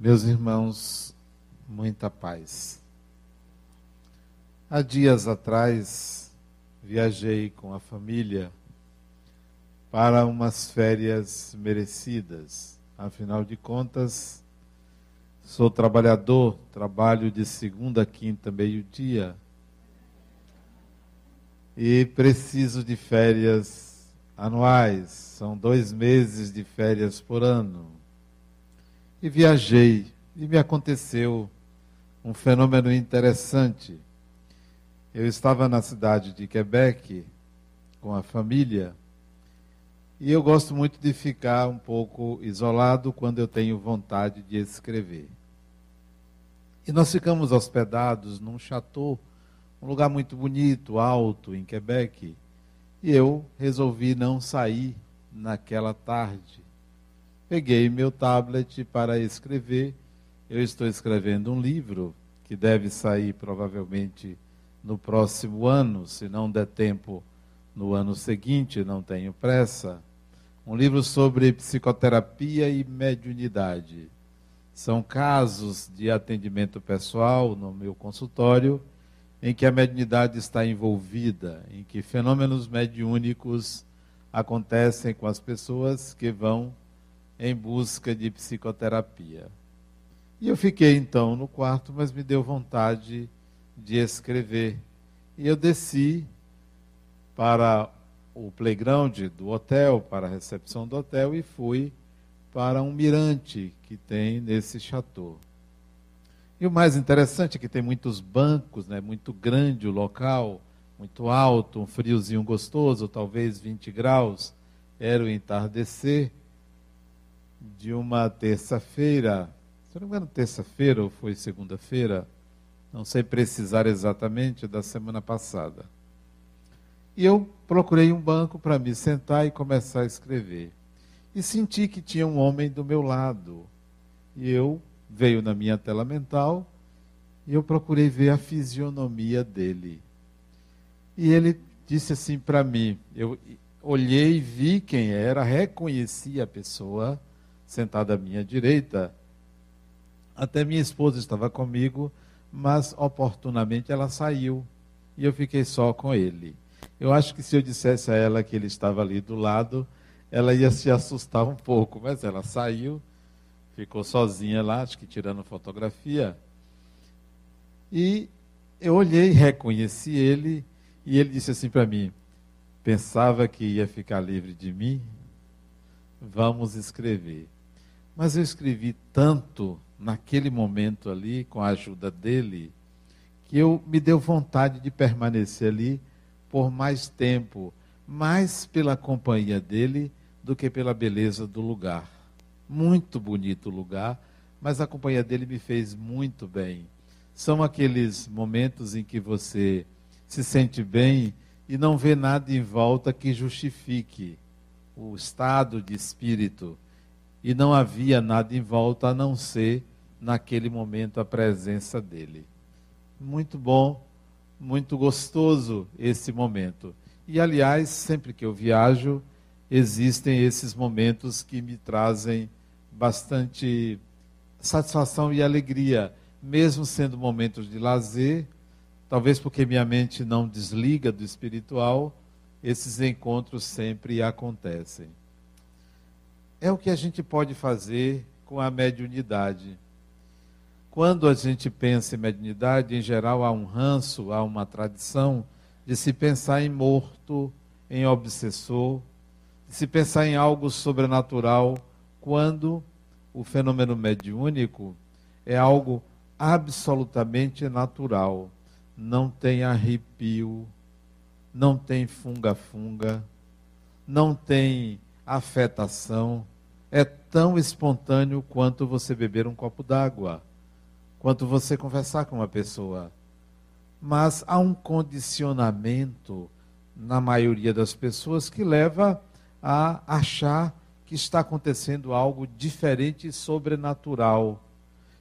Meus irmãos, muita paz. Há dias atrás, viajei com a família para umas férias merecidas. Afinal de contas, sou trabalhador, trabalho de segunda a quinta, meio-dia. E preciso de férias anuais. São dois meses de férias por ano e viajei. E me aconteceu um fenômeno interessante. Eu estava na cidade de Quebec com a família e eu gosto muito de ficar um pouco isolado quando eu tenho vontade de escrever. E nós ficamos hospedados num chateau, um lugar muito bonito, alto, em Quebec. E eu resolvi não sair naquela tarde peguei meu tablet para escrever. Eu estou escrevendo um livro que deve sair provavelmente no próximo ano, se não der tempo no ano seguinte, não tenho pressa. Um livro sobre psicoterapia e mediunidade. São casos de atendimento pessoal no meu consultório em que a mediunidade está envolvida, em que fenômenos mediúnicos acontecem com as pessoas que vão em busca de psicoterapia. E eu fiquei então no quarto, mas me deu vontade de escrever. E eu desci para o playground do hotel, para a recepção do hotel e fui para um mirante que tem nesse chateau. E o mais interessante é que tem muitos bancos, né, muito grande o local, muito alto, um friozinho gostoso, talvez 20 graus. Era o entardecer de uma terça-feira, se não me engano, terça-feira ou foi segunda-feira, não sei precisar exatamente, da semana passada. E eu procurei um banco para me sentar e começar a escrever. E senti que tinha um homem do meu lado. E eu veio na minha tela mental e eu procurei ver a fisionomia dele. E ele disse assim para mim, eu olhei, vi quem era, reconheci a pessoa sentada à minha direita. Até minha esposa estava comigo, mas oportunamente ela saiu e eu fiquei só com ele. Eu acho que se eu dissesse a ela que ele estava ali do lado, ela ia se assustar um pouco, mas ela saiu, ficou sozinha lá, acho que tirando fotografia. E eu olhei, reconheci ele, e ele disse assim para mim: pensava que ia ficar livre de mim? Vamos escrever. Mas eu escrevi tanto naquele momento ali, com a ajuda dele, que eu me deu vontade de permanecer ali por mais tempo, mais pela companhia dele do que pela beleza do lugar. Muito bonito o lugar, mas a companhia dele me fez muito bem. São aqueles momentos em que você se sente bem e não vê nada em volta que justifique o estado de espírito e não havia nada em volta a não ser, naquele momento, a presença dele. Muito bom, muito gostoso esse momento. E, aliás, sempre que eu viajo, existem esses momentos que me trazem bastante satisfação e alegria, mesmo sendo momentos de lazer, talvez porque minha mente não desliga do espiritual, esses encontros sempre acontecem é o que a gente pode fazer com a mediunidade. Quando a gente pensa em mediunidade, em geral há um ranço, há uma tradição de se pensar em morto, em obsessor, de se pensar em algo sobrenatural, quando o fenômeno mediúnico é algo absolutamente natural. Não tem arrepio, não tem funga-funga, não tem afetação é tão espontâneo quanto você beber um copo d'água, quanto você conversar com uma pessoa. Mas há um condicionamento na maioria das pessoas que leva a achar que está acontecendo algo diferente e sobrenatural.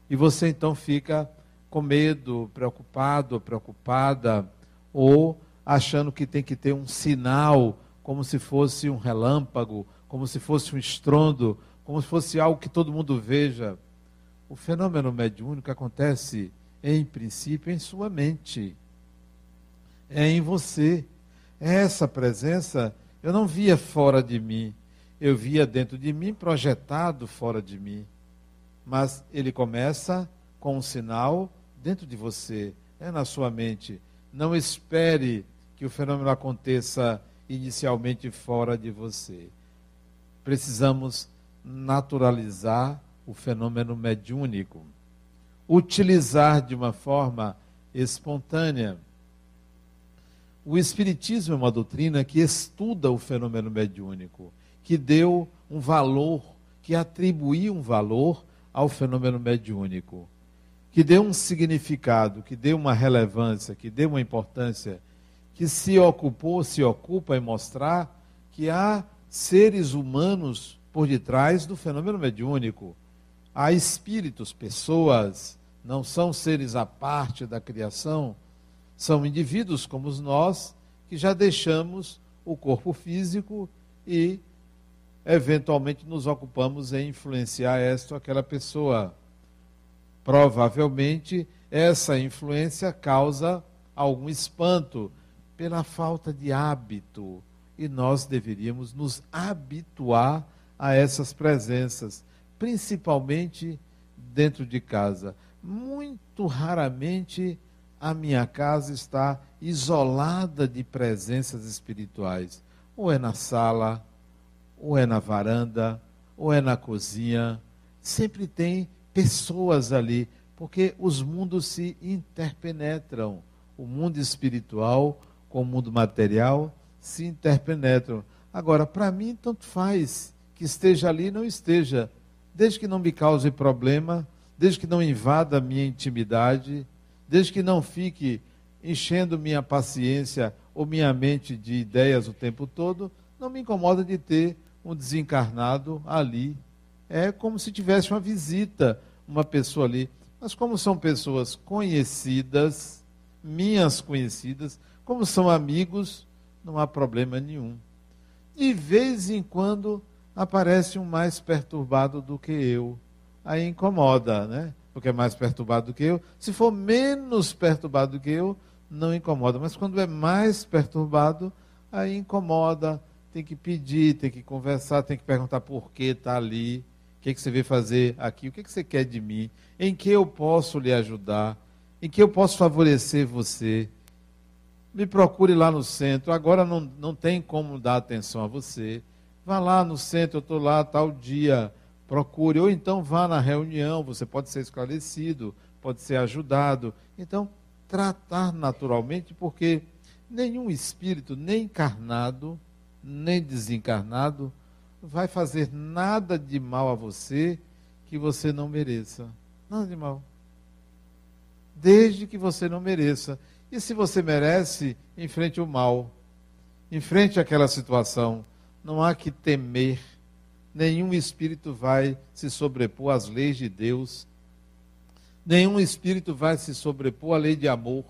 E você então fica com medo, preocupado, preocupada, ou achando que tem que ter um sinal, como se fosse um relâmpago, como se fosse um estrondo, como se fosse algo que todo mundo veja. O fenômeno mediúnico acontece, em princípio, em sua mente. É em você. Essa presença eu não via fora de mim, eu via dentro de mim, projetado fora de mim. Mas ele começa com um sinal dentro de você, é na sua mente. Não espere que o fenômeno aconteça inicialmente fora de você. Precisamos naturalizar o fenômeno mediúnico, utilizar de uma forma espontânea. O Espiritismo é uma doutrina que estuda o fenômeno mediúnico, que deu um valor, que atribuiu um valor ao fenômeno mediúnico, que deu um significado, que deu uma relevância, que deu uma importância, que se ocupou, se ocupa em mostrar que há seres humanos por detrás do fenômeno mediúnico. Há espíritos, pessoas, não são seres à parte da criação, são indivíduos como nós que já deixamos o corpo físico e eventualmente nos ocupamos em influenciar esta ou aquela pessoa. Provavelmente essa influência causa algum espanto pela falta de hábito e nós deveríamos nos habituar a essas presenças, principalmente dentro de casa. Muito raramente a minha casa está isolada de presenças espirituais. Ou é na sala, ou é na varanda, ou é na cozinha. Sempre tem pessoas ali, porque os mundos se interpenetram. O mundo espiritual com o mundo material se interpenetram. Agora, para mim, tanto faz que esteja ali não esteja, desde que não me cause problema, desde que não invada minha intimidade, desde que não fique enchendo minha paciência ou minha mente de ideias o tempo todo, não me incomoda de ter um desencarnado ali. É como se tivesse uma visita, uma pessoa ali. Mas como são pessoas conhecidas, minhas conhecidas, como são amigos, não há problema nenhum. De vez em quando aparece um mais perturbado do que eu. Aí incomoda, né? Porque é mais perturbado do que eu. Se for menos perturbado do que eu, não incomoda. Mas quando é mais perturbado, aí incomoda. Tem que pedir, tem que conversar, tem que perguntar por que está ali, o que, que você veio fazer aqui, o que, que você quer de mim, em que eu posso lhe ajudar, em que eu posso favorecer você. Me procure lá no centro. Agora não, não tem como dar atenção a você. Vá lá no centro, eu estou lá tal dia, procure. Ou então vá na reunião, você pode ser esclarecido, pode ser ajudado. Então, tratar naturalmente, porque nenhum espírito, nem encarnado, nem desencarnado, vai fazer nada de mal a você que você não mereça. Nada de mal. Desde que você não mereça. E se você merece, enfrente o mal. Enfrente aquela situação não há que temer, nenhum espírito vai se sobrepor às leis de Deus, nenhum espírito vai se sobrepor à lei de amor,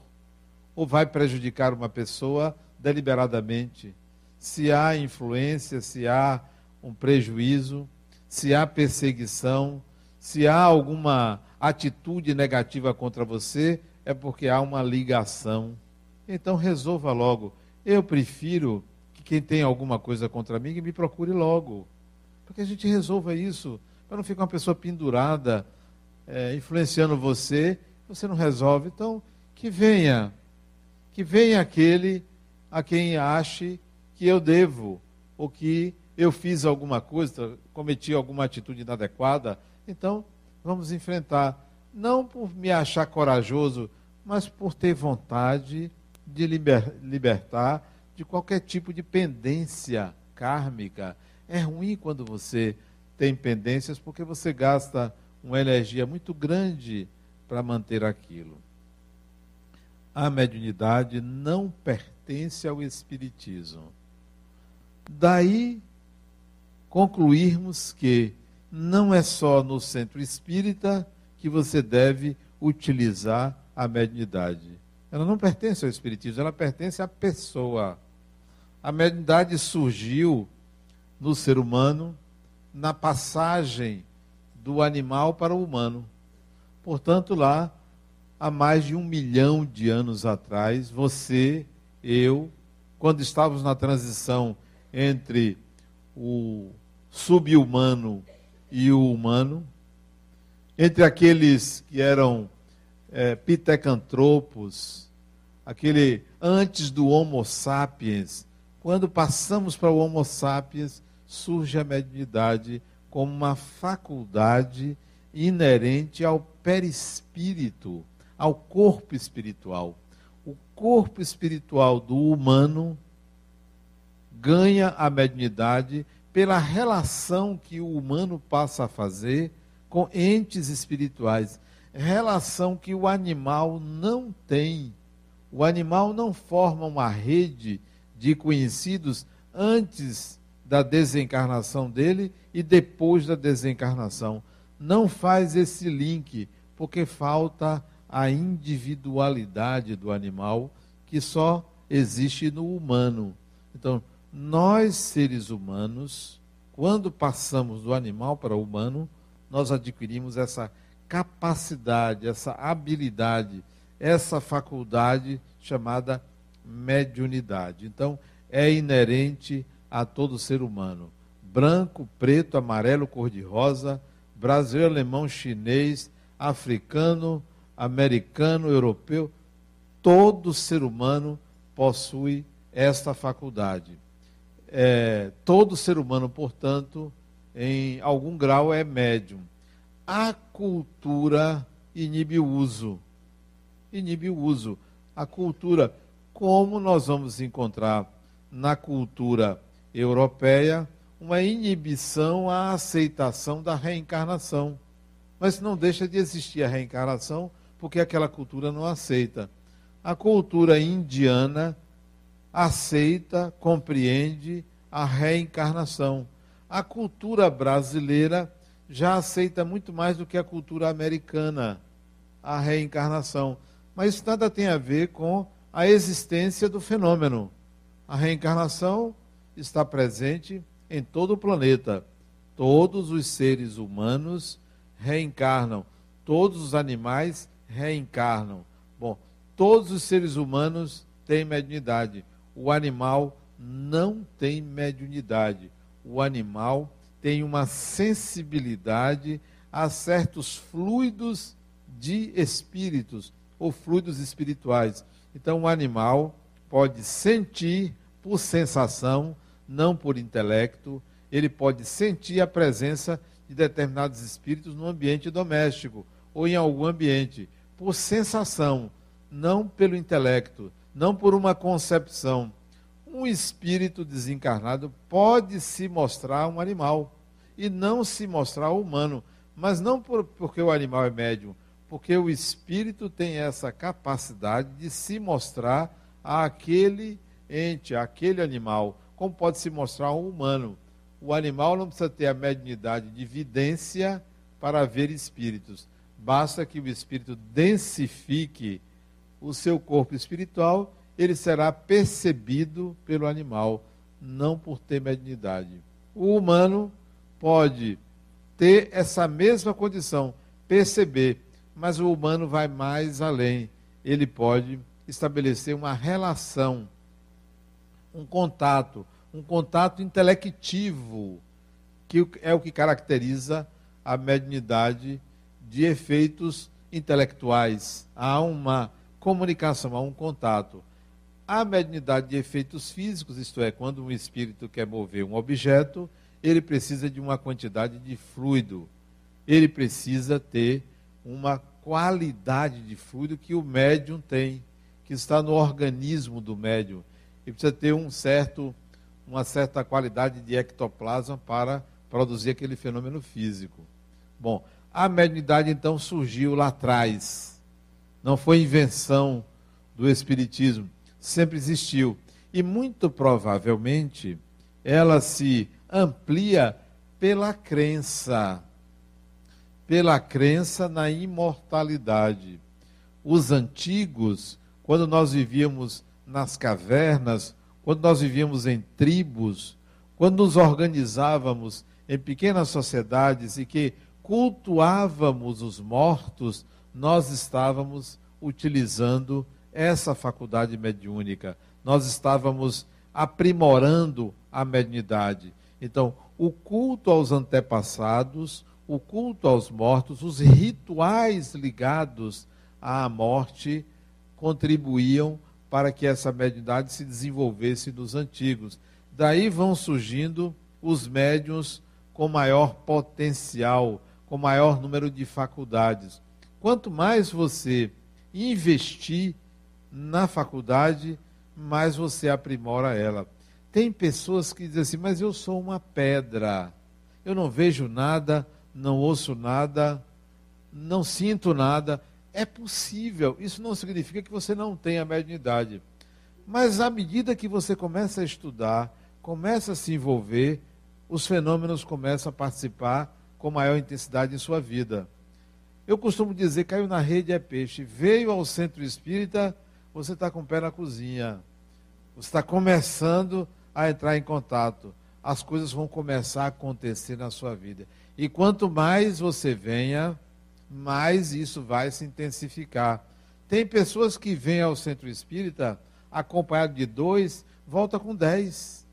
ou vai prejudicar uma pessoa deliberadamente. Se há influência, se há um prejuízo, se há perseguição, se há alguma atitude negativa contra você, é porque há uma ligação. Então resolva logo. Eu prefiro quem tem alguma coisa contra mim, que me procure logo. Para que a gente resolva isso. Para não ficar uma pessoa pendurada, é, influenciando você, você não resolve. Então, que venha. Que venha aquele a quem ache que eu devo, ou que eu fiz alguma coisa, cometi alguma atitude inadequada. Então, vamos enfrentar. Não por me achar corajoso, mas por ter vontade de liber, libertar de qualquer tipo de pendência kármica. É ruim quando você tem pendências porque você gasta uma energia muito grande para manter aquilo. A mediunidade não pertence ao espiritismo. Daí concluirmos que não é só no centro espírita que você deve utilizar a mediunidade. Ela não pertence ao espiritismo, ela pertence à pessoa. A mediunidade surgiu no ser humano na passagem do animal para o humano. Portanto, lá, há mais de um milhão de anos atrás, você, eu, quando estávamos na transição entre o subhumano e o humano, entre aqueles que eram é, pitecantropos, aquele antes do Homo sapiens, quando passamos para o Homo sapiens, surge a mediunidade como uma faculdade inerente ao perispírito, ao corpo espiritual. O corpo espiritual do humano ganha a mediunidade pela relação que o humano passa a fazer com entes espirituais, relação que o animal não tem. O animal não forma uma rede de conhecidos antes da desencarnação dele e depois da desencarnação. Não faz esse link, porque falta a individualidade do animal que só existe no humano. Então, nós seres humanos, quando passamos do animal para o humano, nós adquirimos essa capacidade, essa habilidade, essa faculdade chamada mediunidade. Então, é inerente a todo ser humano. Branco, preto, amarelo, cor-de-rosa, brasileiro, alemão, chinês, africano, americano, europeu, todo ser humano possui esta faculdade. É, todo ser humano, portanto, em algum grau é médium. A cultura inibe o uso. Inibe o uso. A cultura, como nós vamos encontrar na cultura europeia uma inibição à aceitação da reencarnação. Mas não deixa de existir a reencarnação porque aquela cultura não aceita. A cultura indiana aceita, compreende a reencarnação. A cultura brasileira já aceita muito mais do que a cultura americana a reencarnação. Mas isso nada tem a ver com a existência do fenômeno. A reencarnação está presente em todo o planeta. Todos os seres humanos reencarnam, todos os animais reencarnam. Bom, todos os seres humanos têm mediunidade. O animal não tem mediunidade. O animal tem uma sensibilidade a certos fluidos de espíritos ou fluidos espirituais. Então, o animal pode sentir por sensação, não por intelecto, ele pode sentir a presença de determinados espíritos no ambiente doméstico ou em algum ambiente, por sensação, não pelo intelecto, não por uma concepção. Um espírito desencarnado pode se mostrar um animal e não se mostrar humano, mas não por, porque o animal é médium, porque o espírito tem essa capacidade de se mostrar àquele ente, àquele animal, como pode se mostrar um humano. O animal não precisa ter a mediunidade de vidência para ver espíritos. Basta que o espírito densifique o seu corpo espiritual, ele será percebido pelo animal, não por ter mediunidade. O humano pode ter essa mesma condição, perceber, mas o humano vai mais além. Ele pode estabelecer uma relação, um contato, um contato intelectivo, que é o que caracteriza a mediunidade de efeitos intelectuais. Há uma comunicação, há um contato. A mediunidade de efeitos físicos, isto é, quando um espírito quer mover um objeto, ele precisa de uma quantidade de fluido. Ele precisa ter uma qualidade de fluido que o médium tem, que está no organismo do médium. Ele precisa ter um certo, uma certa qualidade de ectoplasma para produzir aquele fenômeno físico. Bom, a mediunidade então surgiu lá atrás. Não foi invenção do Espiritismo, sempre existiu. E muito provavelmente ela se amplia pela crença, pela crença na imortalidade. Os antigos, quando nós vivíamos nas cavernas, quando nós vivíamos em tribos, quando nos organizávamos em pequenas sociedades e que cultuávamos os mortos, nós estávamos utilizando essa faculdade mediúnica, nós estávamos aprimorando a mediunidade. Então, o culto aos antepassados, o culto aos mortos, os rituais ligados à morte contribuíam para que essa mediunidade se desenvolvesse nos antigos. Daí vão surgindo os médiuns com maior potencial, com maior número de faculdades. Quanto mais você investir na faculdade, mais você aprimora ela. Tem pessoas que dizem assim, mas eu sou uma pedra, eu não vejo nada, não ouço nada, não sinto nada. É possível, isso não significa que você não tenha mediunidade. Mas à medida que você começa a estudar, começa a se envolver, os fenômenos começam a participar com maior intensidade em sua vida. Eu costumo dizer, caiu na rede é peixe. Veio ao centro espírita, você está com o pé na cozinha. Você está começando a entrar em contato. As coisas vão começar a acontecer na sua vida. E quanto mais você venha, mais isso vai se intensificar. Tem pessoas que vêm ao centro espírita acompanhado de dois, volta com dez.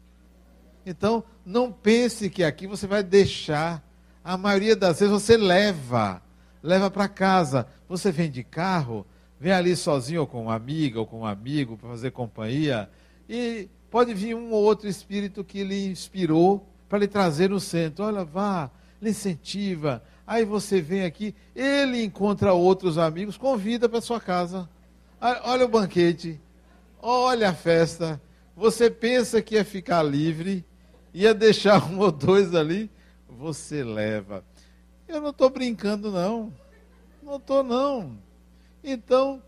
Então, não pense que aqui você vai deixar. A maioria das vezes você leva, leva para casa. Você vem de carro, vem ali sozinho ou com uma amiga ou com um amigo para fazer companhia. E pode vir um ou outro espírito que lhe inspirou para lhe trazer no centro. Olha, vá, lhe incentiva. Aí você vem aqui, ele encontra outros amigos, convida para sua casa. Olha o banquete, olha a festa. Você pensa que ia ficar livre, ia deixar um ou dois ali, você leva. Eu não estou brincando, não. Não estou, não. Então,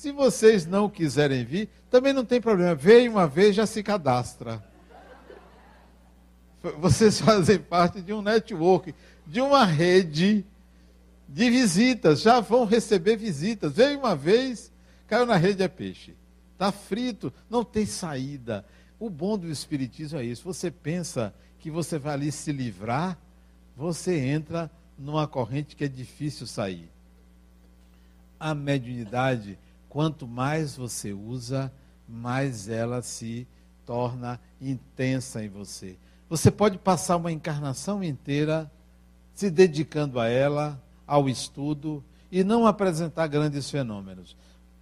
se vocês não quiserem vir, também não tem problema. Veio uma vez, já se cadastra. Vocês fazem parte de um network, de uma rede de visitas. Já vão receber visitas. Veio uma vez, caiu na rede é peixe. Está frito, não tem saída. O bom do Espiritismo é isso. Você pensa que você vai ali se livrar, você entra numa corrente que é difícil sair. A mediunidade, quanto mais você usa, mais ela se torna intensa em você. Você pode passar uma encarnação inteira se dedicando a ela, ao estudo, e não apresentar grandes fenômenos.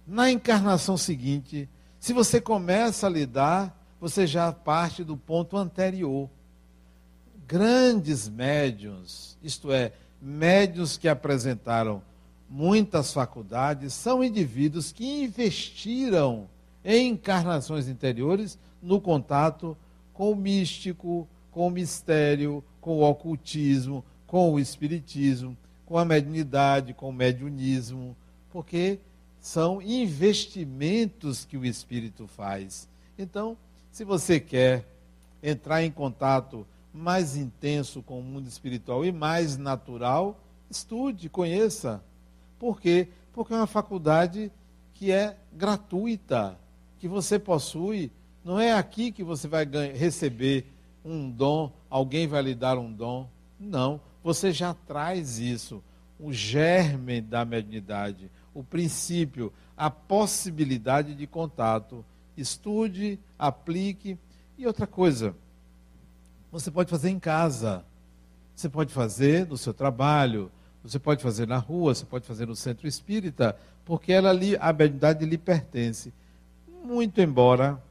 Na encarnação seguinte, se você começa a lidar você já parte do ponto anterior. Grandes médiums, isto é, médiums que apresentaram muitas faculdades, são indivíduos que investiram em encarnações interiores no contato com o místico, com o mistério, com o ocultismo, com o espiritismo, com a mediunidade, com o mediunismo, porque são investimentos que o espírito faz. Então, se você quer entrar em contato mais intenso com o mundo espiritual e mais natural, estude, conheça. Por quê? Porque é uma faculdade que é gratuita, que você possui. Não é aqui que você vai receber um dom, alguém vai lhe dar um dom. Não, você já traz isso, o germe da mediunidade, o princípio, a possibilidade de contato estude, aplique. E outra coisa, você pode fazer em casa, você pode fazer no seu trabalho, você pode fazer na rua, você pode fazer no centro espírita, porque ela ali, a mediunidade lhe pertence. Muito embora,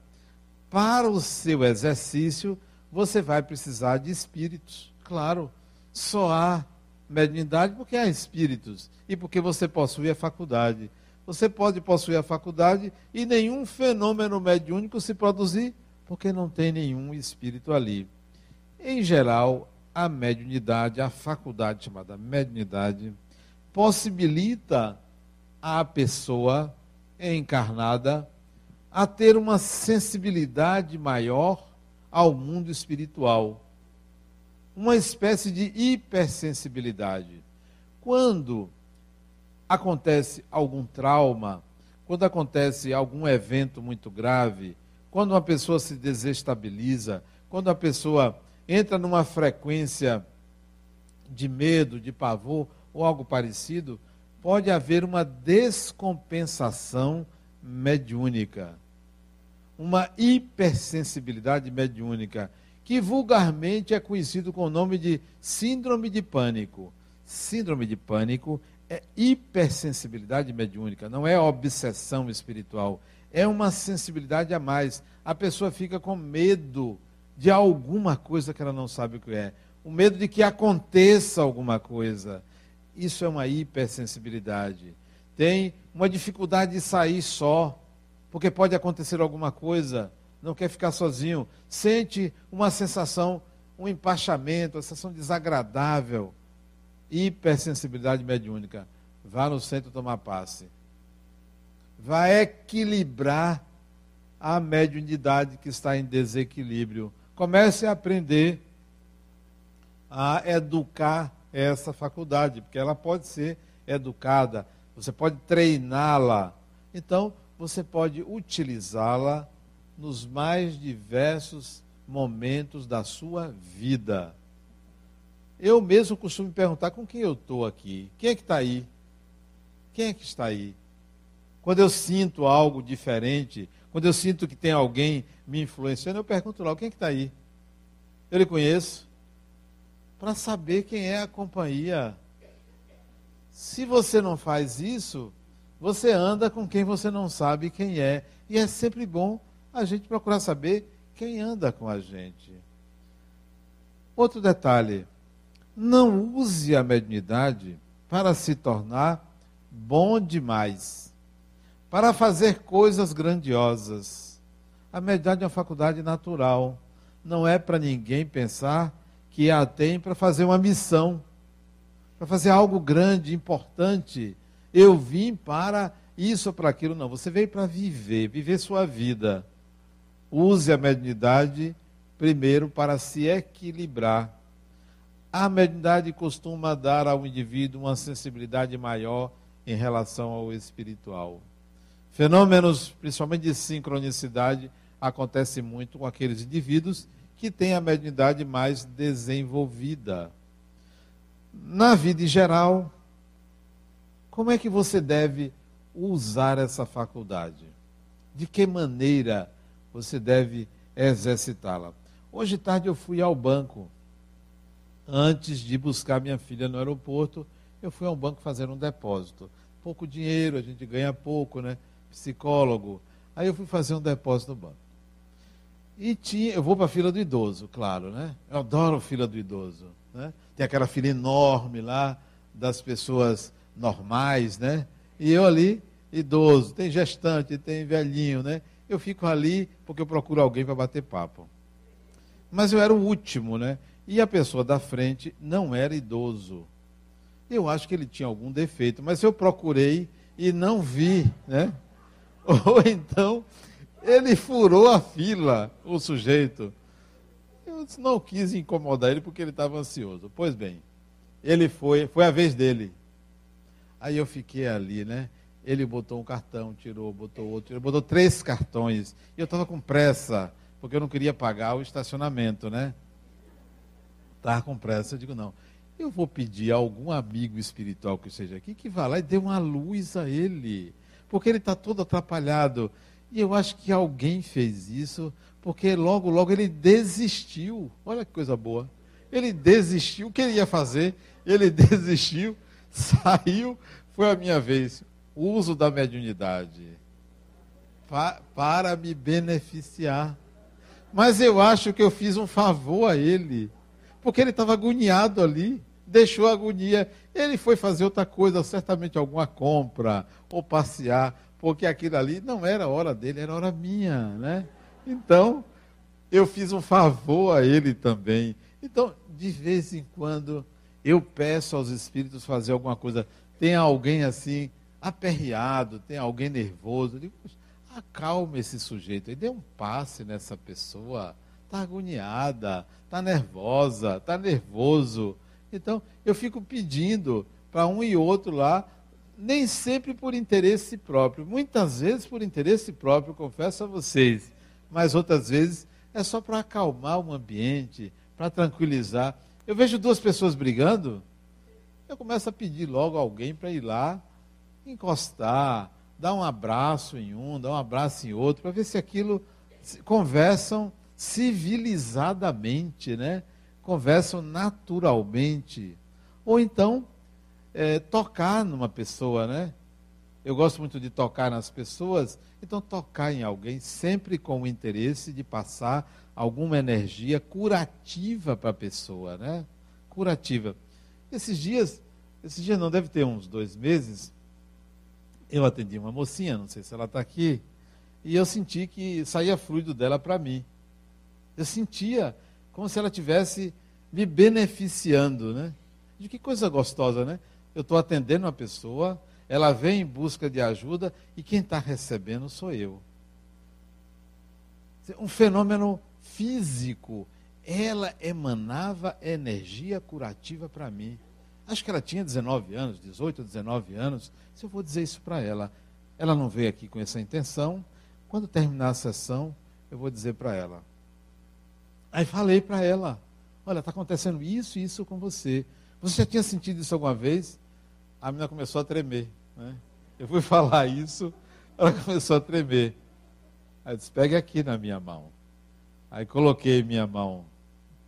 para o seu exercício, você vai precisar de espíritos. Claro, só há mediunidade porque há espíritos e porque você possui a faculdade. Você pode possuir a faculdade e nenhum fenômeno mediúnico se produzir, porque não tem nenhum espírito ali. Em geral, a mediunidade, a faculdade chamada mediunidade, possibilita a pessoa encarnada a ter uma sensibilidade maior ao mundo espiritual. Uma espécie de hipersensibilidade. Quando acontece algum trauma, quando acontece algum evento muito grave, quando uma pessoa se desestabiliza, quando a pessoa entra numa frequência de medo, de pavor ou algo parecido, pode haver uma descompensação mediúnica, uma hipersensibilidade mediúnica, que vulgarmente é conhecido com o nome de síndrome de pânico. Síndrome de pânico é hipersensibilidade mediúnica, não é obsessão espiritual, é uma sensibilidade a mais. A pessoa fica com medo de alguma coisa que ela não sabe o que é, o medo de que aconteça alguma coisa. Isso é uma hipersensibilidade. Tem uma dificuldade de sair só, porque pode acontecer alguma coisa, não quer ficar sozinho, sente uma sensação, um empachamento, uma sensação desagradável. Hipersensibilidade mediúnica. Vá no centro tomar passe. Vai equilibrar a mediunidade que está em desequilíbrio. Comece a aprender a educar essa faculdade, porque ela pode ser educada, você pode treiná-la. Então, você pode utilizá-la nos mais diversos momentos da sua vida. Eu mesmo costumo me perguntar com quem eu estou aqui. Quem é que está aí? Quem é que está aí? Quando eu sinto algo diferente, quando eu sinto que tem alguém me influenciando, eu pergunto logo, quem é que está aí? Eu lhe conheço? Para saber quem é a companhia. Se você não faz isso, você anda com quem você não sabe quem é. E é sempre bom a gente procurar saber quem anda com a gente. Outro detalhe: não use a mediunidade para se tornar bom demais, para fazer coisas grandiosas. A mediunidade é uma faculdade natural. Não é para ninguém pensar que a tem para fazer uma missão, para fazer algo grande, importante. Eu vim para isso ou para aquilo. Não, você veio para viver, viver sua vida. Use a mediunidade primeiro para se equilibrar a mediunidade costuma dar ao indivíduo uma sensibilidade maior em relação ao espiritual. Fenômenos, principalmente de sincronicidade, acontecem muito com aqueles indivíduos que têm a mediunidade mais desenvolvida. Na vida em geral, como é que você deve usar essa faculdade? De que maneira você deve exercitá-la? Hoje tarde eu fui ao banco antes de buscar minha filha no aeroporto, eu fui a um banco fazer um depósito. Pouco dinheiro, a gente ganha pouco, né? Psicólogo. Aí eu fui fazer um depósito no banco. E tinha, eu vou para a fila do idoso, claro, né? Eu adoro a fila do idoso. Né? Tem aquela fila enorme lá das pessoas normais, né? E eu ali, idoso, tem gestante, tem velhinho, né? Eu fico ali porque eu procuro alguém para bater papo. Mas eu era o último, né? E a pessoa da frente não era idoso. Eu acho que ele tinha algum defeito, mas eu procurei e não vi, né? Ou então ele furou a fila, o sujeito. Eu não quis incomodar ele porque ele estava ansioso. Pois bem, ele foi, foi a vez dele. Aí eu fiquei ali, né? Ele botou um cartão, tirou, botou outro, ele botou três cartões. E eu estava com pressa, porque eu não queria pagar o estacionamento, né? Estava com pressa, eu digo, não. Eu vou pedir a algum amigo espiritual que esteja aqui que vá lá e dê uma luz a ele. Porque ele está todo atrapalhado. E eu acho que alguém fez isso, porque logo, logo ele desistiu. Olha que coisa boa. Ele desistiu. O que ele ia fazer? Ele desistiu, saiu, foi a minha vez. Uso da mediunidade pa, para me beneficiar. Mas eu acho que eu fiz um favor a ele porque ele estava agoniado ali, deixou a agonia. Ele foi fazer outra coisa, certamente alguma compra ou passear, porque aquilo ali não era hora dele, era hora minha, né? Então, eu fiz um favor a ele também. Então, de vez em quando, eu peço aos espíritos fazer alguma coisa. Tem alguém assim, aperreado, tem alguém nervoso. Eu digo, acalme esse sujeito, e dê um passe nessa pessoa está agoniada, está nervosa, está nervoso. Então, eu fico pedindo para um e outro lá, nem sempre por interesse próprio, muitas vezes por interesse próprio, confesso a vocês, mas outras vezes é só para acalmar o ambiente, para tranquilizar. Eu vejo duas pessoas brigando, eu começo a pedir logo alguém para ir lá encostar, dar um abraço em um, dar um abraço em outro, para ver se aquilo conversam civilizadamente, né? Conversam naturalmente. Ou então é, tocar numa pessoa, né? Eu gosto muito de tocar nas pessoas, então tocar em alguém sempre com o interesse de passar alguma energia curativa para a pessoa, né? Curativa. Esses dias, esses dias não deve ter uns dois meses, eu atendi uma mocinha, não sei se ela está aqui, e eu senti que saía fluido dela para mim. Eu sentia como se ela tivesse me beneficiando, né? De que coisa gostosa, né? Eu estou atendendo uma pessoa, ela vem em busca de ajuda e quem está recebendo sou eu. Um fenômeno físico. Ela emanava energia curativa para mim. Acho que ela tinha 19 anos, 18, 19 anos. Se eu vou dizer isso para ela, ela não veio aqui com essa intenção. Quando terminar a sessão, eu vou dizer para ela. Aí falei para ela: Olha, está acontecendo isso e isso com você. Você já tinha sentido isso alguma vez? A menina começou a tremer. Né? Eu fui falar isso, ela começou a tremer. Aí disse: Pegue aqui na minha mão. Aí coloquei minha mão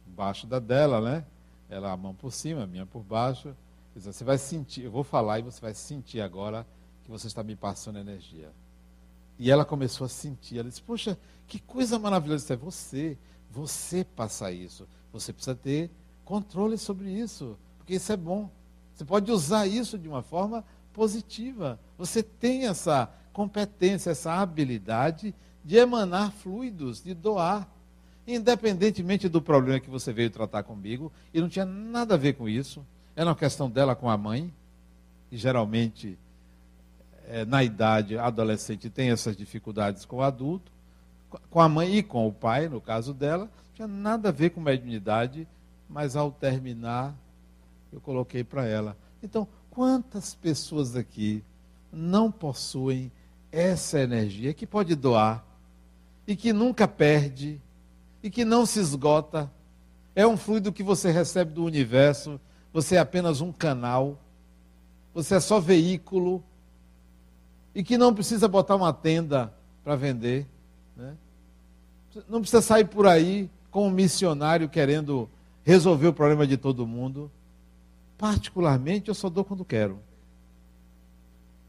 embaixo da dela, né? Ela a mão por cima, a minha por baixo. Disse, você vai sentir, eu vou falar e você vai sentir agora que você está me passando energia. E ela começou a sentir. Ela disse: Poxa, que coisa maravilhosa isso é você. Você passa isso. Você precisa ter controle sobre isso, porque isso é bom. Você pode usar isso de uma forma positiva. Você tem essa competência, essa habilidade de emanar fluidos, de doar. Independentemente do problema que você veio tratar comigo, e não tinha nada a ver com isso, era uma questão dela com a mãe, e geralmente é, na idade adolescente tem essas dificuldades com o adulto, com a mãe e com o pai, no caso dela, não tinha nada a ver com mediunidade, mas ao terminar, eu coloquei para ela. Então, quantas pessoas aqui não possuem essa energia que pode doar e que nunca perde e que não se esgota? É um fluido que você recebe do universo, você é apenas um canal, você é só veículo e que não precisa botar uma tenda para vender. Né? Não precisa sair por aí com um missionário querendo resolver o problema de todo mundo. Particularmente, eu só dou quando quero.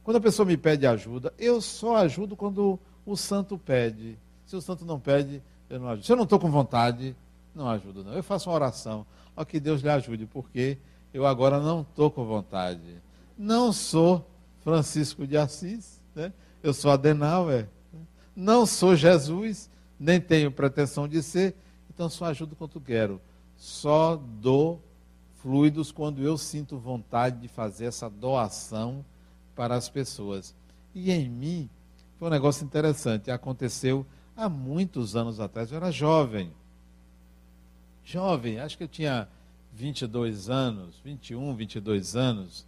Quando a pessoa me pede ajuda, eu só ajudo quando o santo pede. Se o santo não pede, eu não ajudo. Se eu não estou com vontade, não ajudo, não. Eu faço uma oração. Ó, que Deus lhe ajude, porque eu agora não estou com vontade. Não sou Francisco de Assis, né? eu sou Adenauer. Não sou Jesus, nem tenho pretensão de ser, então só ajudo quanto quero. Só dou fluidos quando eu sinto vontade de fazer essa doação para as pessoas. E em mim foi um negócio interessante. Aconteceu há muitos anos atrás. Eu era jovem. Jovem, acho que eu tinha 22 anos, 21, 22 anos.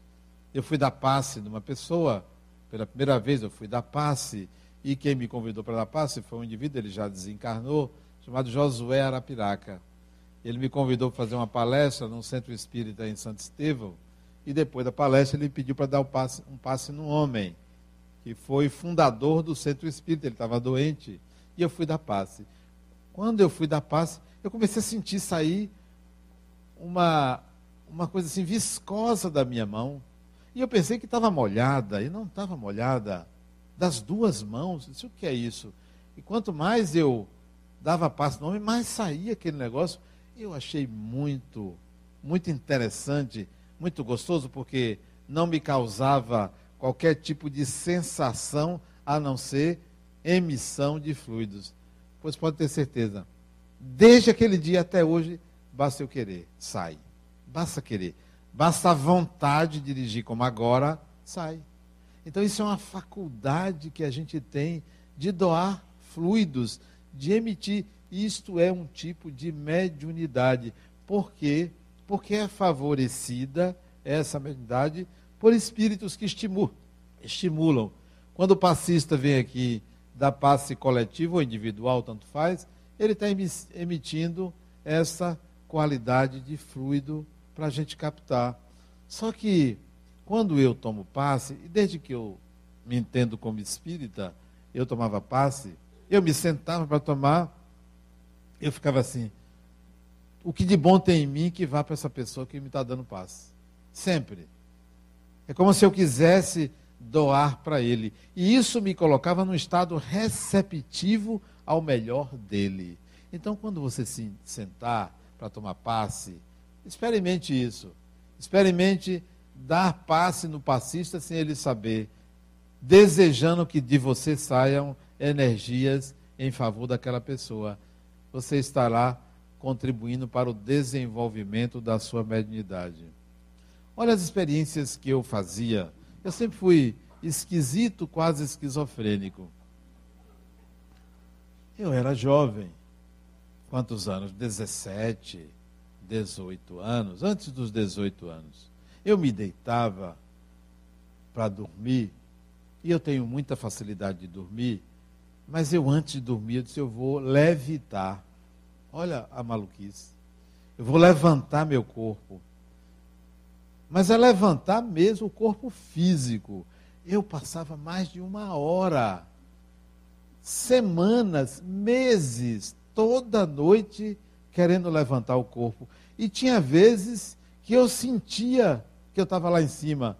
Eu fui dar passe de uma pessoa. Pela primeira vez eu fui dar passe. E quem me convidou para dar passe foi um indivíduo, ele já desencarnou, chamado Josué Arapiraca. Ele me convidou para fazer uma palestra num centro espírita em Santo Estevão. E depois da palestra ele pediu para dar um passe, um passe no homem, que foi fundador do centro espírita. Ele estava doente. E eu fui dar passe. Quando eu fui dar passe, eu comecei a sentir sair uma, uma coisa assim viscosa da minha mão. E eu pensei que estava molhada, e não estava molhada das duas mãos. Disse, o que é isso? E quanto mais eu dava passo no homem, mais saía aquele negócio. Eu achei muito, muito interessante, muito gostoso, porque não me causava qualquer tipo de sensação a não ser emissão de fluidos. Pois pode ter certeza, desde aquele dia até hoje, basta eu querer, sai. Basta querer. Basta a vontade de dirigir, como agora, sai. Então, isso é uma faculdade que a gente tem de doar fluidos, de emitir. Isto é um tipo de mediunidade. Por quê? Porque é favorecida essa mediunidade por espíritos que estimulam. estimulam. Quando o passista vem aqui dar passe coletivo ou individual, tanto faz, ele está emitindo essa qualidade de fluido para a gente captar. Só que quando eu tomo passe, e desde que eu me entendo como espírita, eu tomava passe, eu me sentava para tomar, eu ficava assim, o que de bom tem em mim que vá para essa pessoa que me está dando passe. Sempre. É como se eu quisesse doar para ele. E isso me colocava num estado receptivo ao melhor dele. Então, quando você se sentar para tomar passe, experimente isso. Experimente dar passe no passista sem ele saber, desejando que de você saiam energias em favor daquela pessoa. Você estará contribuindo para o desenvolvimento da sua mediunidade. Olha as experiências que eu fazia. Eu sempre fui esquisito, quase esquizofrênico. Eu era jovem. Quantos anos? 17, 18 anos. Antes dos 18 anos. Eu me deitava para dormir. E eu tenho muita facilidade de dormir. Mas eu, antes de dormir, eu disse: eu vou levitar. Olha a maluquice. Eu vou levantar meu corpo mas é levantar mesmo o corpo físico. Eu passava mais de uma hora, semanas, meses, toda noite querendo levantar o corpo. E tinha vezes que eu sentia que eu estava lá em cima,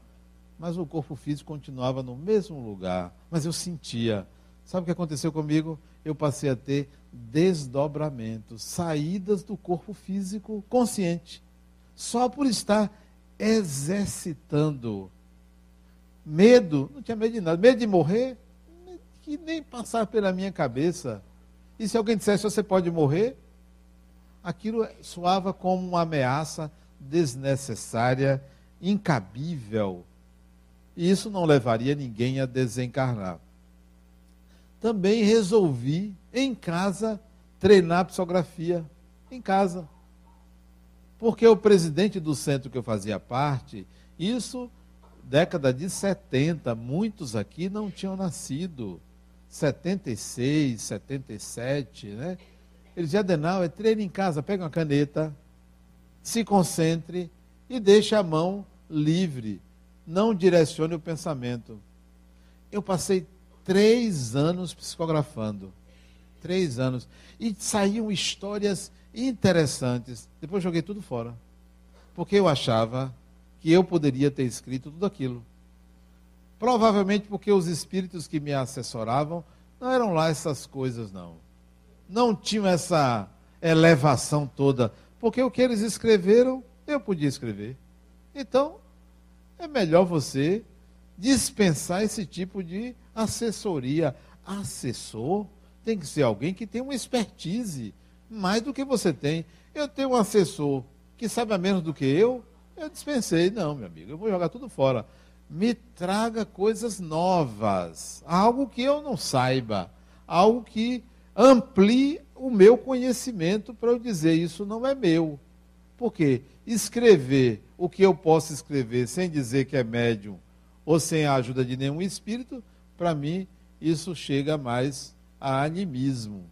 mas o corpo físico continuava no mesmo lugar. Mas eu sentia. Sabe o que aconteceu comigo? Eu passei a ter desdobramentos, saídas do corpo físico consciente, só por estar exercitando. Medo, não tinha medo de nada. Medo de morrer, que nem passar pela minha cabeça. E se alguém dissesse, você pode morrer? Aquilo soava como uma ameaça desnecessária, incabível. E isso não levaria ninguém a desencarnar. Também resolvi, em casa, treinar psicografia. Em casa. Porque o presidente do centro que eu fazia parte, isso década de 70, muitos aqui não tinham nascido. 76, 77, né? Ele dizia, Adenal, é treino em casa, pega uma caneta, se concentre e deixe a mão livre. Não direcione o pensamento. Eu passei três anos psicografando. Três anos. E saíam histórias interessantes. Depois joguei tudo fora. Porque eu achava que eu poderia ter escrito tudo aquilo. Provavelmente porque os espíritos que me assessoravam não eram lá essas coisas, não. Não tinham essa elevação toda. Porque o que eles escreveram, eu podia escrever. Então, é melhor você dispensar esse tipo de assessoria. Assessor tem que ser alguém que tem uma expertise mais do que você tem. Eu tenho um assessor que sabe a menos do que eu, eu dispensei. Não, meu amigo, eu vou jogar tudo fora. Me traga coisas novas, algo que eu não saiba, algo que amplie o meu conhecimento para eu dizer isso não é meu. Porque escrever o que eu posso escrever sem dizer que é médium ou sem a ajuda de nenhum espírito, para mim isso chega mais a animismo.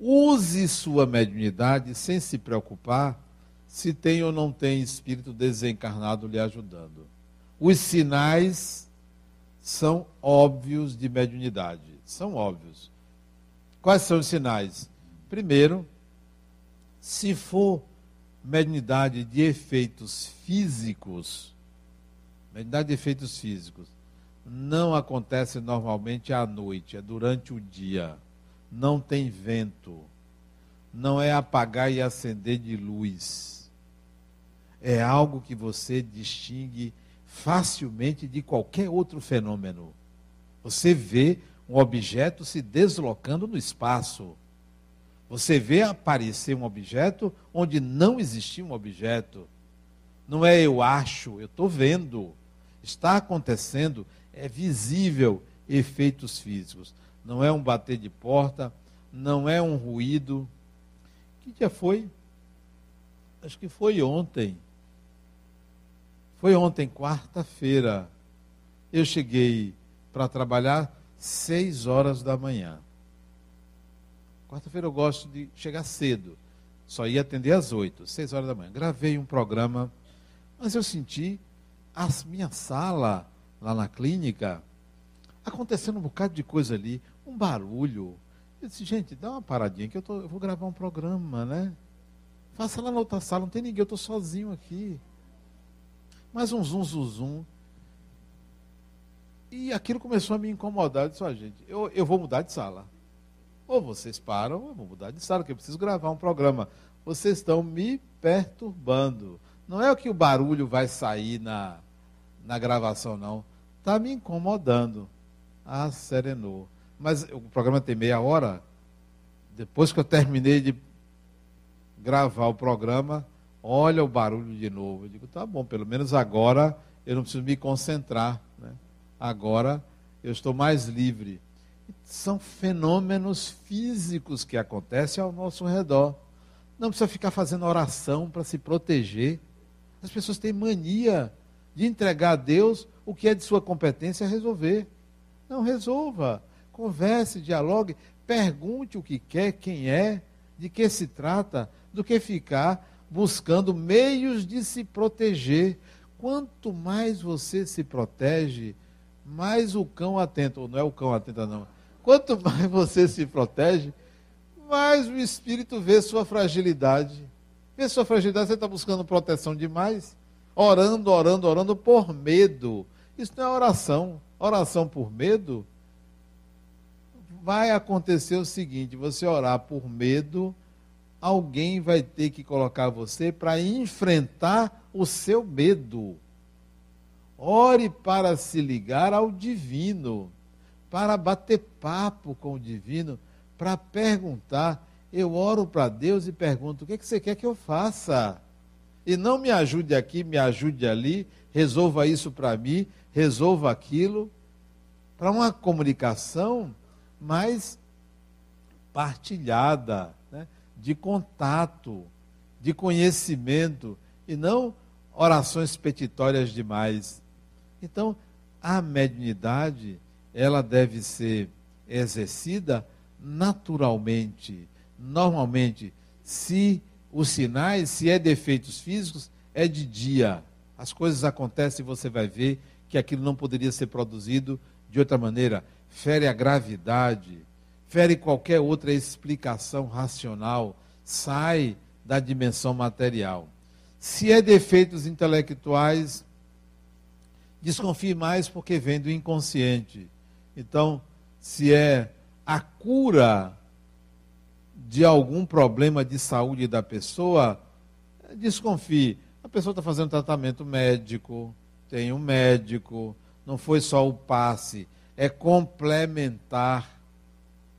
Use sua mediunidade sem se preocupar se tem ou não tem espírito desencarnado lhe ajudando. Os sinais são óbvios de mediunidade. São óbvios. Quais são os sinais? Primeiro, se for mediunidade de efeitos físicos, mediunidade de efeitos físicos, não acontece normalmente à noite, é durante o dia não tem vento, não é apagar e acender de luz. É algo que você distingue facilmente de qualquer outro fenômeno. Você vê um objeto se deslocando no espaço. Você vê aparecer um objeto onde não existia um objeto. Não é eu acho, eu estou vendo. Está acontecendo, é visível efeitos físicos não é um bater de porta, não é um ruído. Que dia foi? Acho que foi ontem. Foi ontem, quarta-feira. Eu cheguei para trabalhar seis horas da manhã. Quarta-feira eu gosto de chegar cedo. Só ia atender às oito, seis horas da manhã. Gravei um programa, mas eu senti a minha sala, lá na clínica, acontecendo um bocado de coisa ali, um barulho. Eu disse, gente, dá uma paradinha que eu, tô, eu vou gravar um programa, né? Faça lá na outra sala, não tem ninguém, eu estou sozinho aqui. Mais um zum, zum, zum. E aquilo começou a me incomodar. Eu disse, oh, gente, eu, eu vou mudar de sala. Ou vocês param, eu vou mudar de sala, que eu preciso gravar um programa. Vocês estão me perturbando. Não é o que o barulho vai sair na, na gravação, não. Está me incomodando. Ah, serenou. Mas o programa tem meia hora. Depois que eu terminei de gravar o programa, olha o barulho de novo. Eu digo, tá bom, pelo menos agora eu não preciso me concentrar. Né? Agora eu estou mais livre. São fenômenos físicos que acontecem ao nosso redor. Não precisa ficar fazendo oração para se proteger. As pessoas têm mania de entregar a Deus o que é de sua competência resolver. Não resolva. Converse, dialogue, pergunte o que quer, quem é, de que se trata, do que ficar buscando meios de se proteger. Quanto mais você se protege, mais o cão atenta, ou não é o cão atenta, não. Quanto mais você se protege, mais o espírito vê sua fragilidade. Vê sua fragilidade, você está buscando proteção demais, orando, orando, orando por medo. Isso não é oração. Oração por medo vai acontecer o seguinte: você orar por medo, alguém vai ter que colocar você para enfrentar o seu medo. Ore para se ligar ao divino, para bater papo com o divino, para perguntar. Eu oro para Deus e pergunto: o que, é que você quer que eu faça? E não me ajude aqui, me ajude ali, resolva isso para mim, resolva aquilo. Para uma comunicação mais partilhada, né? de contato, de conhecimento, e não orações petitórias demais. Então, a mediunidade, ela deve ser exercida naturalmente, normalmente. Se os sinais, se é defeitos físicos, é de dia. As coisas acontecem e você vai ver que aquilo não poderia ser produzido de outra maneira. Fere a gravidade, fere qualquer outra explicação racional, sai da dimensão material. Se é defeitos intelectuais, desconfie mais porque vem do inconsciente. Então, se é a cura de algum problema de saúde da pessoa, desconfie. A pessoa está fazendo tratamento médico, tem um médico, não foi só o passe, é complementar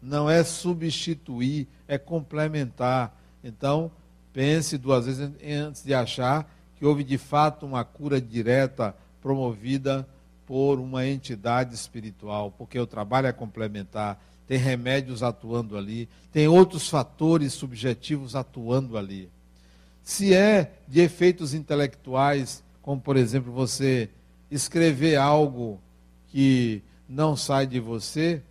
não é substituir, é complementar. Então, pense duas vezes antes de achar que houve de fato uma cura direta promovida por uma entidade espiritual, porque o trabalho é complementar, tem remédios atuando ali, tem outros fatores subjetivos atuando ali. Se é de efeitos intelectuais, como por exemplo você escrever algo que não sai de você,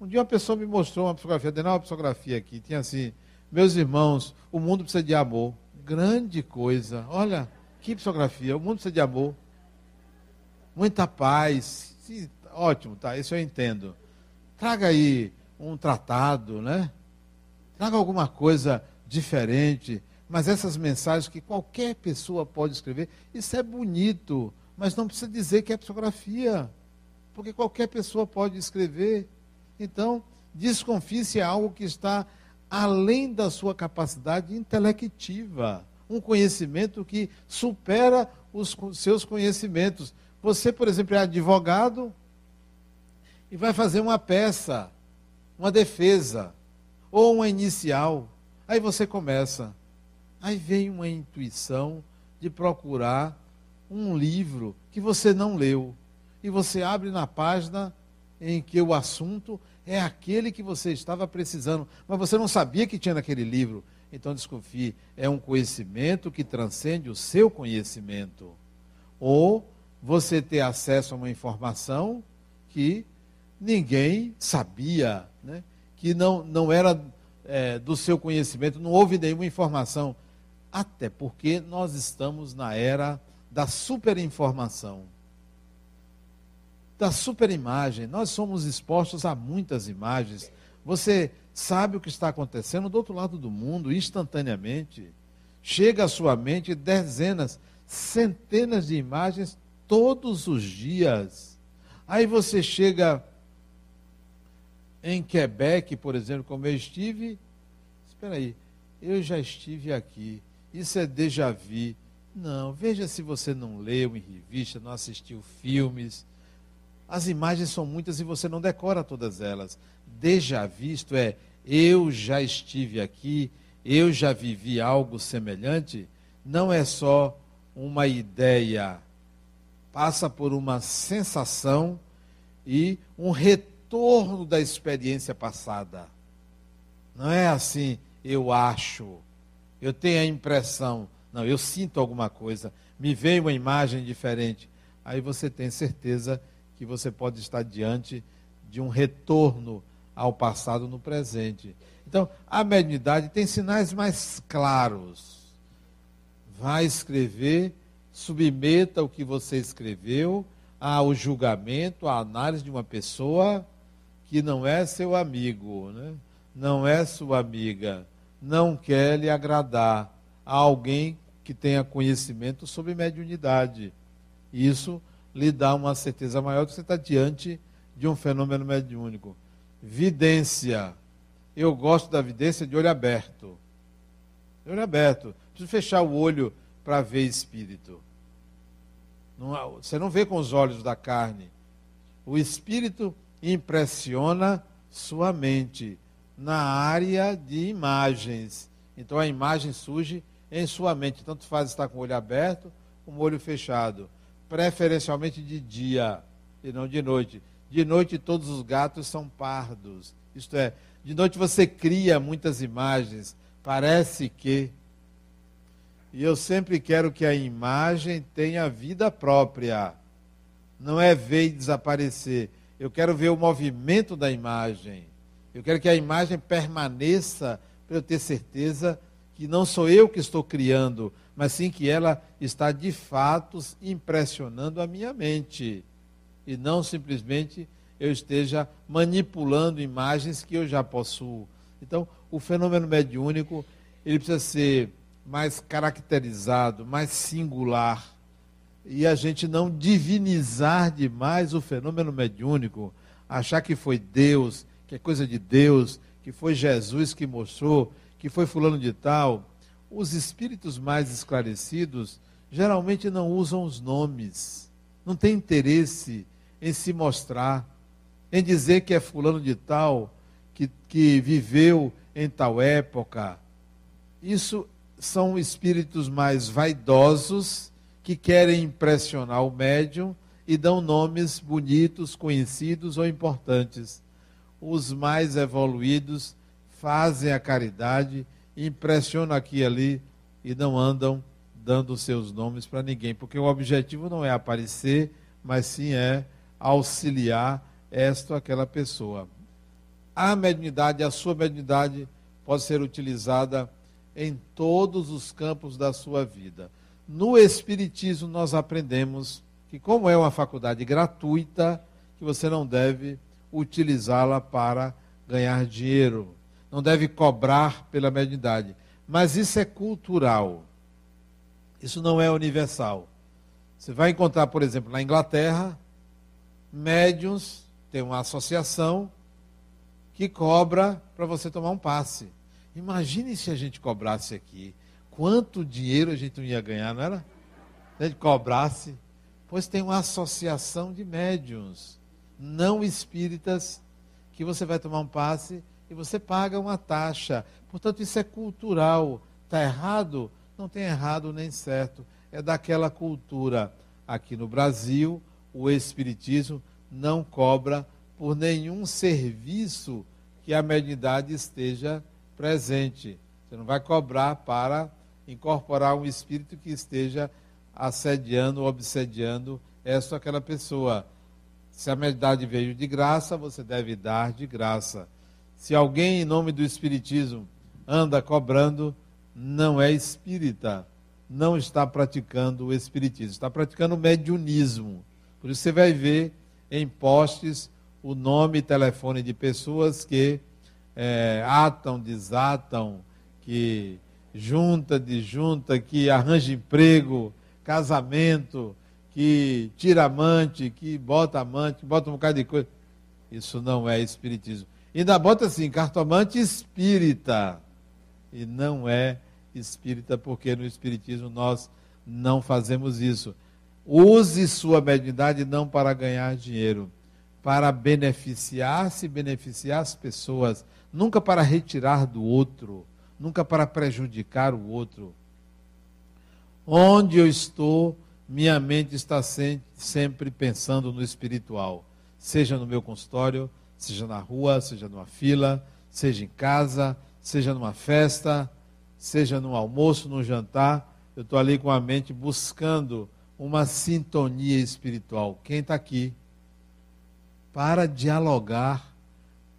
um dia uma pessoa me mostrou uma psicografia, deu uma psicografia aqui, tinha assim, meus irmãos, o mundo precisa de amor. Grande coisa. Olha, que psicografia, o mundo precisa de amor. Muita paz. Sim, ótimo, tá, isso eu entendo. Traga aí um tratado, né? Traga alguma coisa diferente. Mas essas mensagens que qualquer pessoa pode escrever, isso é bonito, mas não precisa dizer que é psicografia, porque qualquer pessoa pode escrever. Então, desconfie se é algo que está além da sua capacidade intelectiva, um conhecimento que supera os seus conhecimentos. Você, por exemplo, é advogado e vai fazer uma peça, uma defesa ou uma inicial. Aí você começa. Aí vem uma intuição de procurar um livro que você não leu. E você abre na página em que o assunto é aquele que você estava precisando, mas você não sabia que tinha naquele livro. Então desconfie, é um conhecimento que transcende o seu conhecimento. Ou você ter acesso a uma informação que ninguém sabia, né? que não, não era é, do seu conhecimento, não houve nenhuma informação. Até porque nós estamos na era da superinformação, da superimagem. Nós somos expostos a muitas imagens. Você sabe o que está acontecendo do outro lado do mundo instantaneamente. Chega à sua mente dezenas, centenas de imagens todos os dias. Aí você chega em Quebec, por exemplo, como eu estive. Espera aí, eu já estive aqui. Isso é déjà vu. Não, veja se você não leu em revista, não assistiu filmes. As imagens são muitas e você não decora todas elas. Déjà visto é eu já estive aqui, eu já vivi algo semelhante. Não é só uma ideia, passa por uma sensação e um retorno da experiência passada. Não é assim, eu acho, eu tenho a impressão. Não, eu sinto alguma coisa, me veio uma imagem diferente. Aí você tem certeza que você pode estar diante de um retorno ao passado no presente. Então, a mediunidade tem sinais mais claros. Vai escrever, submeta o que você escreveu ao julgamento, à análise de uma pessoa que não é seu amigo, né? não é sua amiga, não quer lhe agradar a alguém que tenha conhecimento sobre mediunidade. Isso lhe dá uma certeza maior que você está diante de um fenômeno mediúnico. Vidência. Eu gosto da vidência de olho aberto. De olho aberto. Preciso fechar o olho para ver espírito. Não, você não vê com os olhos da carne. O espírito impressiona sua mente na área de imagens. Então a imagem surge em sua mente. Tanto faz estar com o olho aberto como o olho fechado. Preferencialmente de dia e não de noite. De noite todos os gatos são pardos. Isto é, de noite você cria muitas imagens. Parece que. E eu sempre quero que a imagem tenha vida própria. Não é ver e desaparecer. Eu quero ver o movimento da imagem. Eu quero que a imagem permaneça para eu ter certeza que não sou eu que estou criando, mas sim que ela está de fato impressionando a minha mente. E não simplesmente eu esteja manipulando imagens que eu já possuo. Então, o fenômeno mediúnico, ele precisa ser mais caracterizado, mais singular. E a gente não divinizar demais o fenômeno mediúnico, achar que foi Deus, que é coisa de Deus, que foi Jesus que mostrou, que foi fulano de tal, os espíritos mais esclarecidos geralmente não usam os nomes, não tem interesse em se mostrar, em dizer que é fulano de tal, que, que viveu em tal época. Isso são espíritos mais vaidosos que querem impressionar o médium e dão nomes bonitos, conhecidos ou importantes. Os mais evoluídos fazem a caridade, impressionam aqui e ali e não andam dando seus nomes para ninguém, porque o objetivo não é aparecer, mas sim é auxiliar esta ou aquela pessoa. A mediunidade, a sua mediunidade pode ser utilizada em todos os campos da sua vida. No Espiritismo, nós aprendemos que, como é uma faculdade gratuita, que você não deve utilizá-la para ganhar dinheiro não deve cobrar pela mediunidade. Mas isso é cultural. Isso não é universal. Você vai encontrar, por exemplo, na Inglaterra, médiums, tem uma associação que cobra para você tomar um passe. Imagine se a gente cobrasse aqui. Quanto dinheiro a gente não ia ganhar, não era? Se a gente cobrasse. Pois tem uma associação de médiums não espíritas que você vai tomar um passe e você paga uma taxa. Portanto, isso é cultural. Está errado? Não tem errado nem certo. É daquela cultura. Aqui no Brasil, o Espiritismo não cobra por nenhum serviço que a mediunidade esteja presente. Você não vai cobrar para incorporar um espírito que esteja assediando obsediando essa ou aquela pessoa. Se a mediunidade veio de graça, você deve dar de graça. Se alguém, em nome do Espiritismo, anda cobrando, não é espírita, não está praticando o espiritismo, está praticando o mediunismo. Por isso você vai ver em postes o nome e telefone de pessoas que é, atam, desatam, que junta, desjunta, que arranja emprego, casamento, que tira amante, que bota amante, que bota um bocado de coisa. Isso não é espiritismo. Ainda bota assim, cartomante espírita. E não é espírita, porque no espiritismo nós não fazemos isso. Use sua mediunidade não para ganhar dinheiro, para beneficiar-se beneficiar as pessoas, nunca para retirar do outro, nunca para prejudicar o outro. Onde eu estou, minha mente está sempre pensando no espiritual, seja no meu consultório, seja na rua, seja numa fila, seja em casa, seja numa festa, seja no almoço, no jantar. Eu estou ali com a mente buscando uma sintonia espiritual. Quem está aqui? Para dialogar,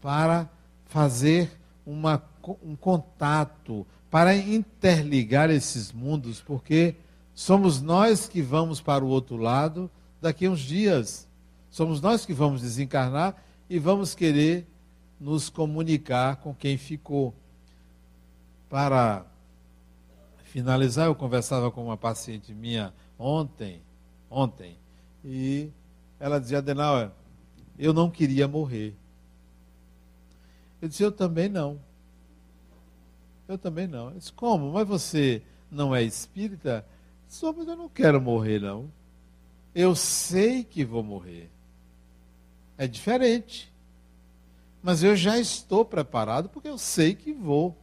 para fazer uma, um contato, para interligar esses mundos, porque somos nós que vamos para o outro lado daqui a uns dias. Somos nós que vamos desencarnar e vamos querer nos comunicar com quem ficou. Para finalizar, eu conversava com uma paciente minha ontem, ontem, e ela dizia, Adenauer, eu não queria morrer. Eu disse, eu também não. Eu também não. Eu disse, como? Mas você não é espírita? Só, mas eu não quero morrer, não. Eu sei que vou morrer. É diferente. Mas eu já estou preparado porque eu sei que vou.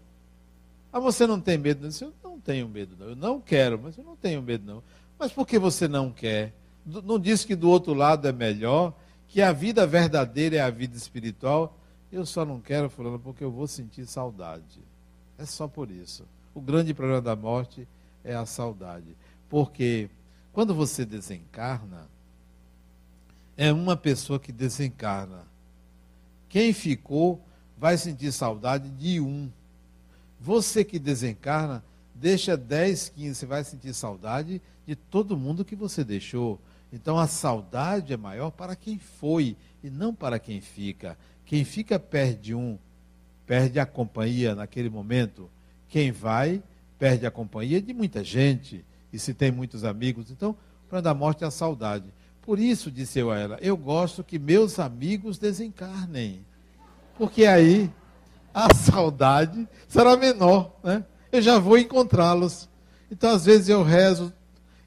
Ah, você não tem medo? Eu, disse, eu não tenho medo, não. Eu não quero, mas eu não tenho medo, não. Mas por que você não quer? Não diz que do outro lado é melhor, que a vida verdadeira é a vida espiritual. Eu só não quero, fulano, porque eu vou sentir saudade. É só por isso. O grande problema da morte é a saudade. Porque quando você desencarna, é uma pessoa que desencarna. Quem ficou vai sentir saudade de um. Você que desencarna deixa 10, 15, você vai sentir saudade de todo mundo que você deixou. Então a saudade é maior para quem foi e não para quem fica. Quem fica perde um, perde a companhia naquele momento. Quem vai perde a companhia de muita gente. E se tem muitos amigos, então, para da morte é a saudade. Por isso, disse eu a ela, eu gosto que meus amigos desencarnem. Porque aí a saudade será menor, né? eu já vou encontrá-los. Então, às vezes, eu rezo.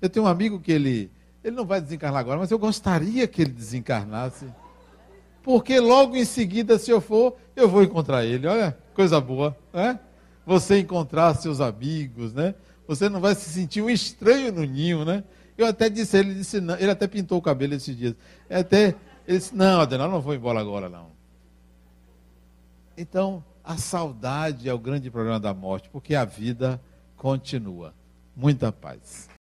Eu tenho um amigo que ele, ele não vai desencarnar agora, mas eu gostaria que ele desencarnasse. Porque logo em seguida, se eu for, eu vou encontrar ele. Olha, coisa boa, né? Você encontrar seus amigos, né? Você não vai se sentir um estranho no ninho, né? Eu até disse, ele disse, não, ele até pintou o cabelo esses dias. Até, ele disse, não, Adenal, não vou embora agora, não. Então, a saudade é o grande problema da morte, porque a vida continua. Muita paz.